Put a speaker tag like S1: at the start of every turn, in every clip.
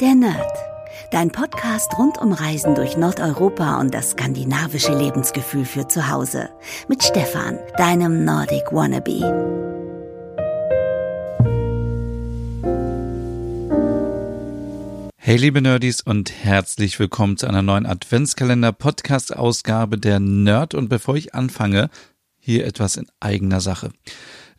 S1: Der Nerd. Dein Podcast rund um Reisen durch Nordeuropa und das skandinavische Lebensgefühl für zu Hause. Mit Stefan, deinem Nordic Wannabe.
S2: Hey liebe Nerdies und herzlich willkommen zu einer neuen Adventskalender-Podcast-Ausgabe der Nerd. Und bevor ich anfange, hier etwas in eigener Sache.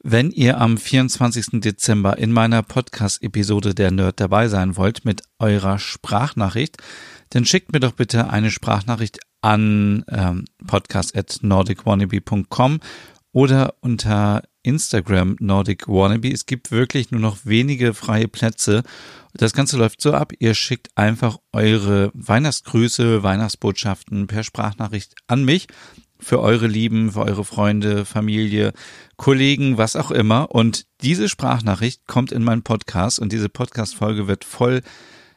S2: Wenn ihr am 24. Dezember in meiner Podcast-Episode der Nerd dabei sein wollt mit eurer Sprachnachricht, dann schickt mir doch bitte eine Sprachnachricht an ähm, podcast.nordicwannabe.com oder unter Instagram Nordic Wannabe. Es gibt wirklich nur noch wenige freie Plätze. Das Ganze läuft so ab, ihr schickt einfach eure Weihnachtsgrüße, Weihnachtsbotschaften per Sprachnachricht an mich für eure Lieben, für eure Freunde, Familie, Kollegen, was auch immer. Und diese Sprachnachricht kommt in meinen Podcast und diese Podcast-Folge wird voll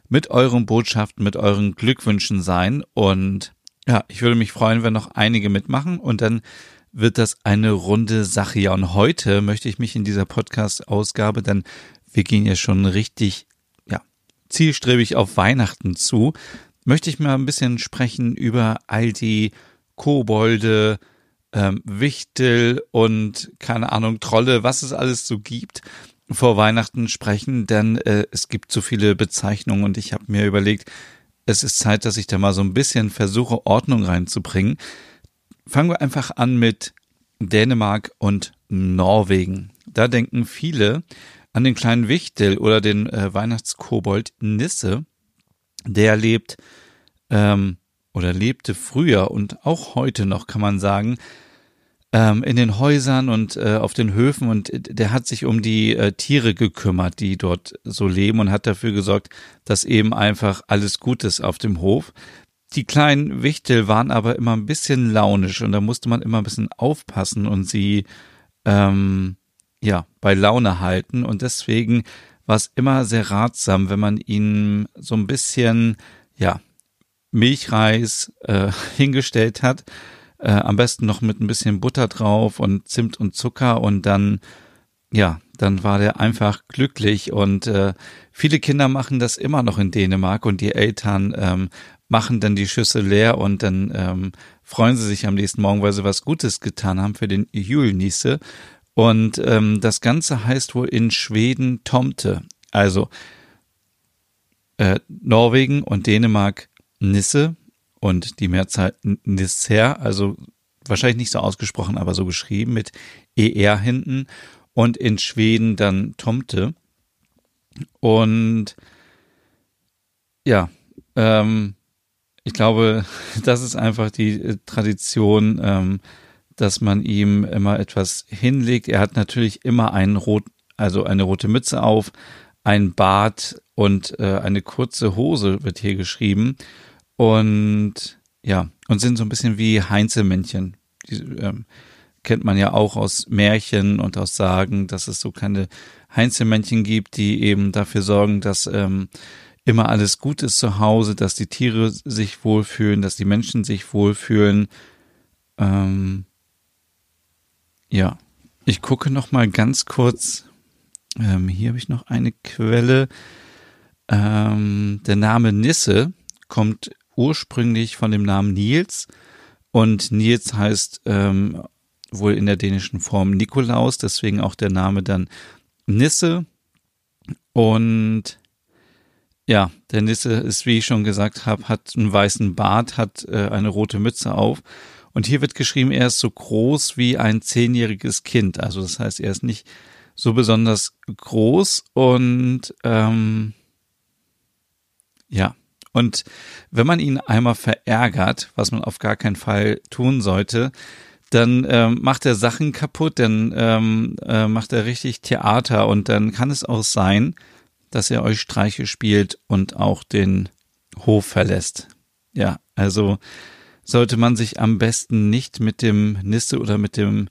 S2: mit euren Botschaften, mit euren Glückwünschen sein. Und ja, ich würde mich freuen, wenn noch einige mitmachen und dann wird das eine runde Sache. Ja, und heute möchte ich mich in dieser Podcast-Ausgabe, denn wir gehen ja schon richtig, ja, zielstrebig auf Weihnachten zu, möchte ich mal ein bisschen sprechen über all die Kobolde, ähm, Wichtel und keine Ahnung, Trolle, was es alles so gibt, vor Weihnachten sprechen, denn äh, es gibt so viele Bezeichnungen und ich habe mir überlegt, es ist Zeit, dass ich da mal so ein bisschen versuche, Ordnung reinzubringen. Fangen wir einfach an mit Dänemark und Norwegen. Da denken viele an den kleinen Wichtel oder den äh, Weihnachtskobold Nisse. Der lebt ähm, oder lebte früher und auch heute noch, kann man sagen, ähm, in den Häusern und äh, auf den Höfen und der hat sich um die äh, Tiere gekümmert, die dort so leben und hat dafür gesorgt, dass eben einfach alles gut ist auf dem Hof. Die kleinen Wichtel waren aber immer ein bisschen launisch und da musste man immer ein bisschen aufpassen und sie ähm, ja bei Laune halten und deswegen war es immer sehr ratsam, wenn man ihnen so ein bisschen ja Milchreis äh, hingestellt hat. Äh, am besten noch mit ein bisschen Butter drauf und Zimt und Zucker und dann, ja, dann war der einfach glücklich und äh, viele Kinder machen das immer noch in Dänemark und die Eltern ähm, machen dann die Schüssel leer und dann ähm, freuen sie sich am nächsten Morgen, weil sie was Gutes getan haben für den Julnisse. Und ähm, das Ganze heißt wohl in Schweden Tomte. Also äh, Norwegen und Dänemark Nisse und die Mehrzahl Nisser, also wahrscheinlich nicht so ausgesprochen, aber so geschrieben mit ER hinten und in Schweden dann Tomte. Und ja, ähm, ich glaube, das ist einfach die äh, Tradition, ähm, dass man ihm immer etwas hinlegt. Er hat natürlich immer einen rot, also eine rote Mütze auf, ein Bart und äh, eine kurze Hose wird hier geschrieben. Und ja, und sind so ein bisschen wie Heinzelmännchen. Die ähm, kennt man ja auch aus Märchen und aus Sagen, dass es so keine Heinzelmännchen gibt, die eben dafür sorgen, dass ähm, immer alles gut ist zu Hause, dass die Tiere sich wohlfühlen, dass die Menschen sich wohlfühlen. Ähm, ja, ich gucke noch mal ganz kurz. Ähm, hier habe ich noch eine Quelle. Ähm, der Name Nisse kommt ursprünglich von dem Namen Nils und Nils heißt ähm, wohl in der dänischen Form Nikolaus, deswegen auch der Name dann Nisse. Und ja, der Nisse ist, wie ich schon gesagt habe, hat einen weißen Bart, hat äh, eine rote Mütze auf. Und hier wird geschrieben, er ist so groß wie ein zehnjähriges Kind. Also das heißt, er ist nicht so besonders groß und ähm, ja, und wenn man ihn einmal verärgert, was man auf gar keinen Fall tun sollte, dann ähm, macht er Sachen kaputt, dann ähm, äh, macht er richtig Theater und dann kann es auch sein, dass er euch Streiche spielt und auch den Hof verlässt. Ja, also sollte man sich am besten nicht mit dem Nisse oder mit dem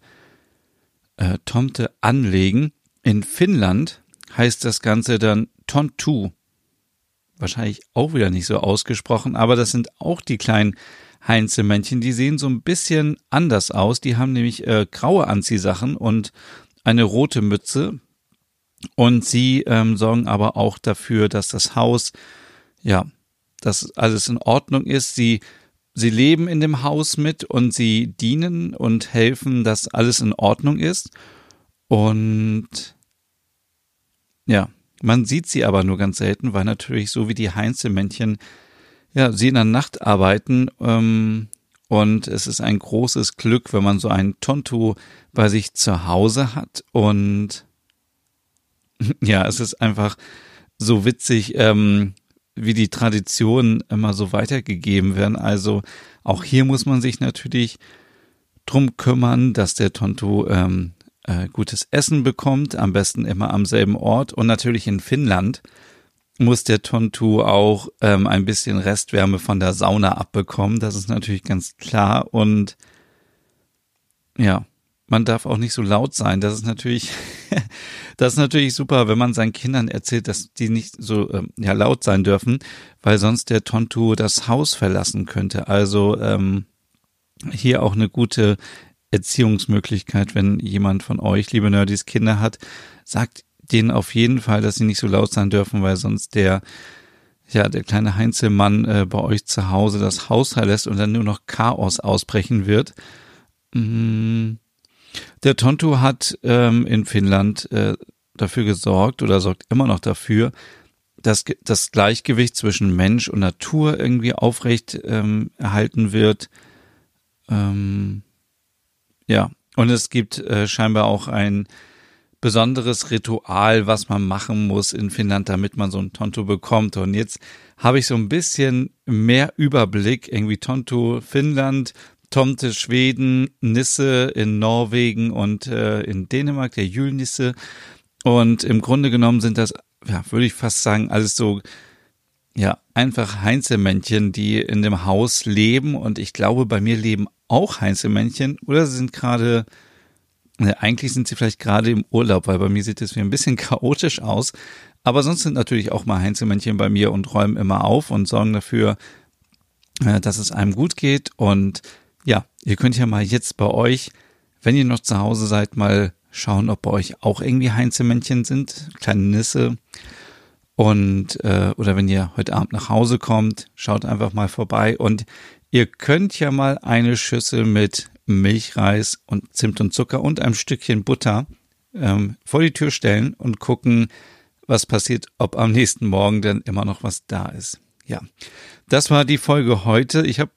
S2: äh, Tomte anlegen. In Finnland heißt das Ganze dann Tontu wahrscheinlich auch wieder nicht so ausgesprochen, aber das sind auch die kleinen Heinzelmännchen, die sehen so ein bisschen anders aus. Die haben nämlich äh, graue Anziehsachen und eine rote Mütze. Und sie ähm, sorgen aber auch dafür, dass das Haus ja, dass alles in Ordnung ist. Sie, sie leben in dem Haus mit und sie dienen und helfen, dass alles in Ordnung ist. Und ja, man sieht sie aber nur ganz selten, weil natürlich so wie die Heinzelmännchen, ja, sie in der Nacht arbeiten, ähm, und es ist ein großes Glück, wenn man so einen Tonto bei sich zu Hause hat. Und ja, es ist einfach so witzig, ähm, wie die Traditionen immer so weitergegeben werden. Also auch hier muss man sich natürlich drum kümmern, dass der Tonto ähm, äh, gutes Essen bekommt, am besten immer am selben Ort und natürlich in Finnland muss der Tontu auch ähm, ein bisschen Restwärme von der Sauna abbekommen. Das ist natürlich ganz klar. Und ja, man darf auch nicht so laut sein. Das ist natürlich, das ist natürlich super, wenn man seinen Kindern erzählt, dass die nicht so ähm, ja, laut sein dürfen, weil sonst der Tontu das Haus verlassen könnte. Also ähm, hier auch eine gute Erziehungsmöglichkeit, wenn jemand von euch, liebe Nerdys, Kinder hat, sagt denen auf jeden Fall, dass sie nicht so laut sein dürfen, weil sonst der ja, der kleine Heinzelmann äh, bei euch zu Hause das Haus verlässt und dann nur noch Chaos ausbrechen wird. Mm. Der Tonto hat ähm, in Finnland äh, dafür gesorgt oder sorgt immer noch dafür, dass das Gleichgewicht zwischen Mensch und Natur irgendwie aufrecht ähm, erhalten wird. Ähm, ja, und es gibt äh, scheinbar auch ein besonderes Ritual, was man machen muss in Finnland, damit man so ein Tonto bekommt. Und jetzt habe ich so ein bisschen mehr Überblick, irgendwie Tonto Finnland, Tomte Schweden, Nisse in Norwegen und äh, in Dänemark, der Julnisse. Und im Grunde genommen sind das, ja, würde ich fast sagen, alles so, ja, einfach Heinzelmännchen, die in dem Haus leben. Und ich glaube, bei mir leben auch Heinzelmännchen oder sie sind gerade eigentlich sind sie vielleicht gerade im Urlaub, weil bei mir sieht es wie ein bisschen chaotisch aus. Aber sonst sind natürlich auch mal Heinzelmännchen bei mir und räumen immer auf und sorgen dafür, äh, dass es einem gut geht. Und ja, ihr könnt ja mal jetzt bei euch, wenn ihr noch zu Hause seid, mal schauen, ob bei euch auch irgendwie Heinzelmännchen sind, kleine Nisse. Und äh, oder wenn ihr heute Abend nach Hause kommt, schaut einfach mal vorbei und ihr könnt ja mal eine Schüssel mit Milchreis und Zimt und Zucker und einem Stückchen Butter ähm, vor die Tür stellen und gucken, was passiert, ob am nächsten Morgen denn immer noch was da ist. Ja, das war die Folge heute. Ich habe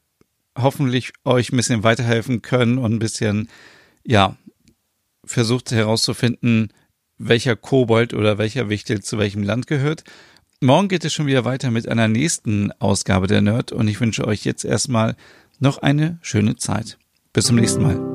S2: hoffentlich euch ein bisschen weiterhelfen können und ein bisschen, ja, versucht herauszufinden, welcher Kobold oder welcher Wichtel zu welchem Land gehört. Morgen geht es schon wieder weiter mit einer nächsten Ausgabe der Nerd und ich wünsche euch jetzt erstmal noch eine schöne Zeit. Bis zum nächsten Mal.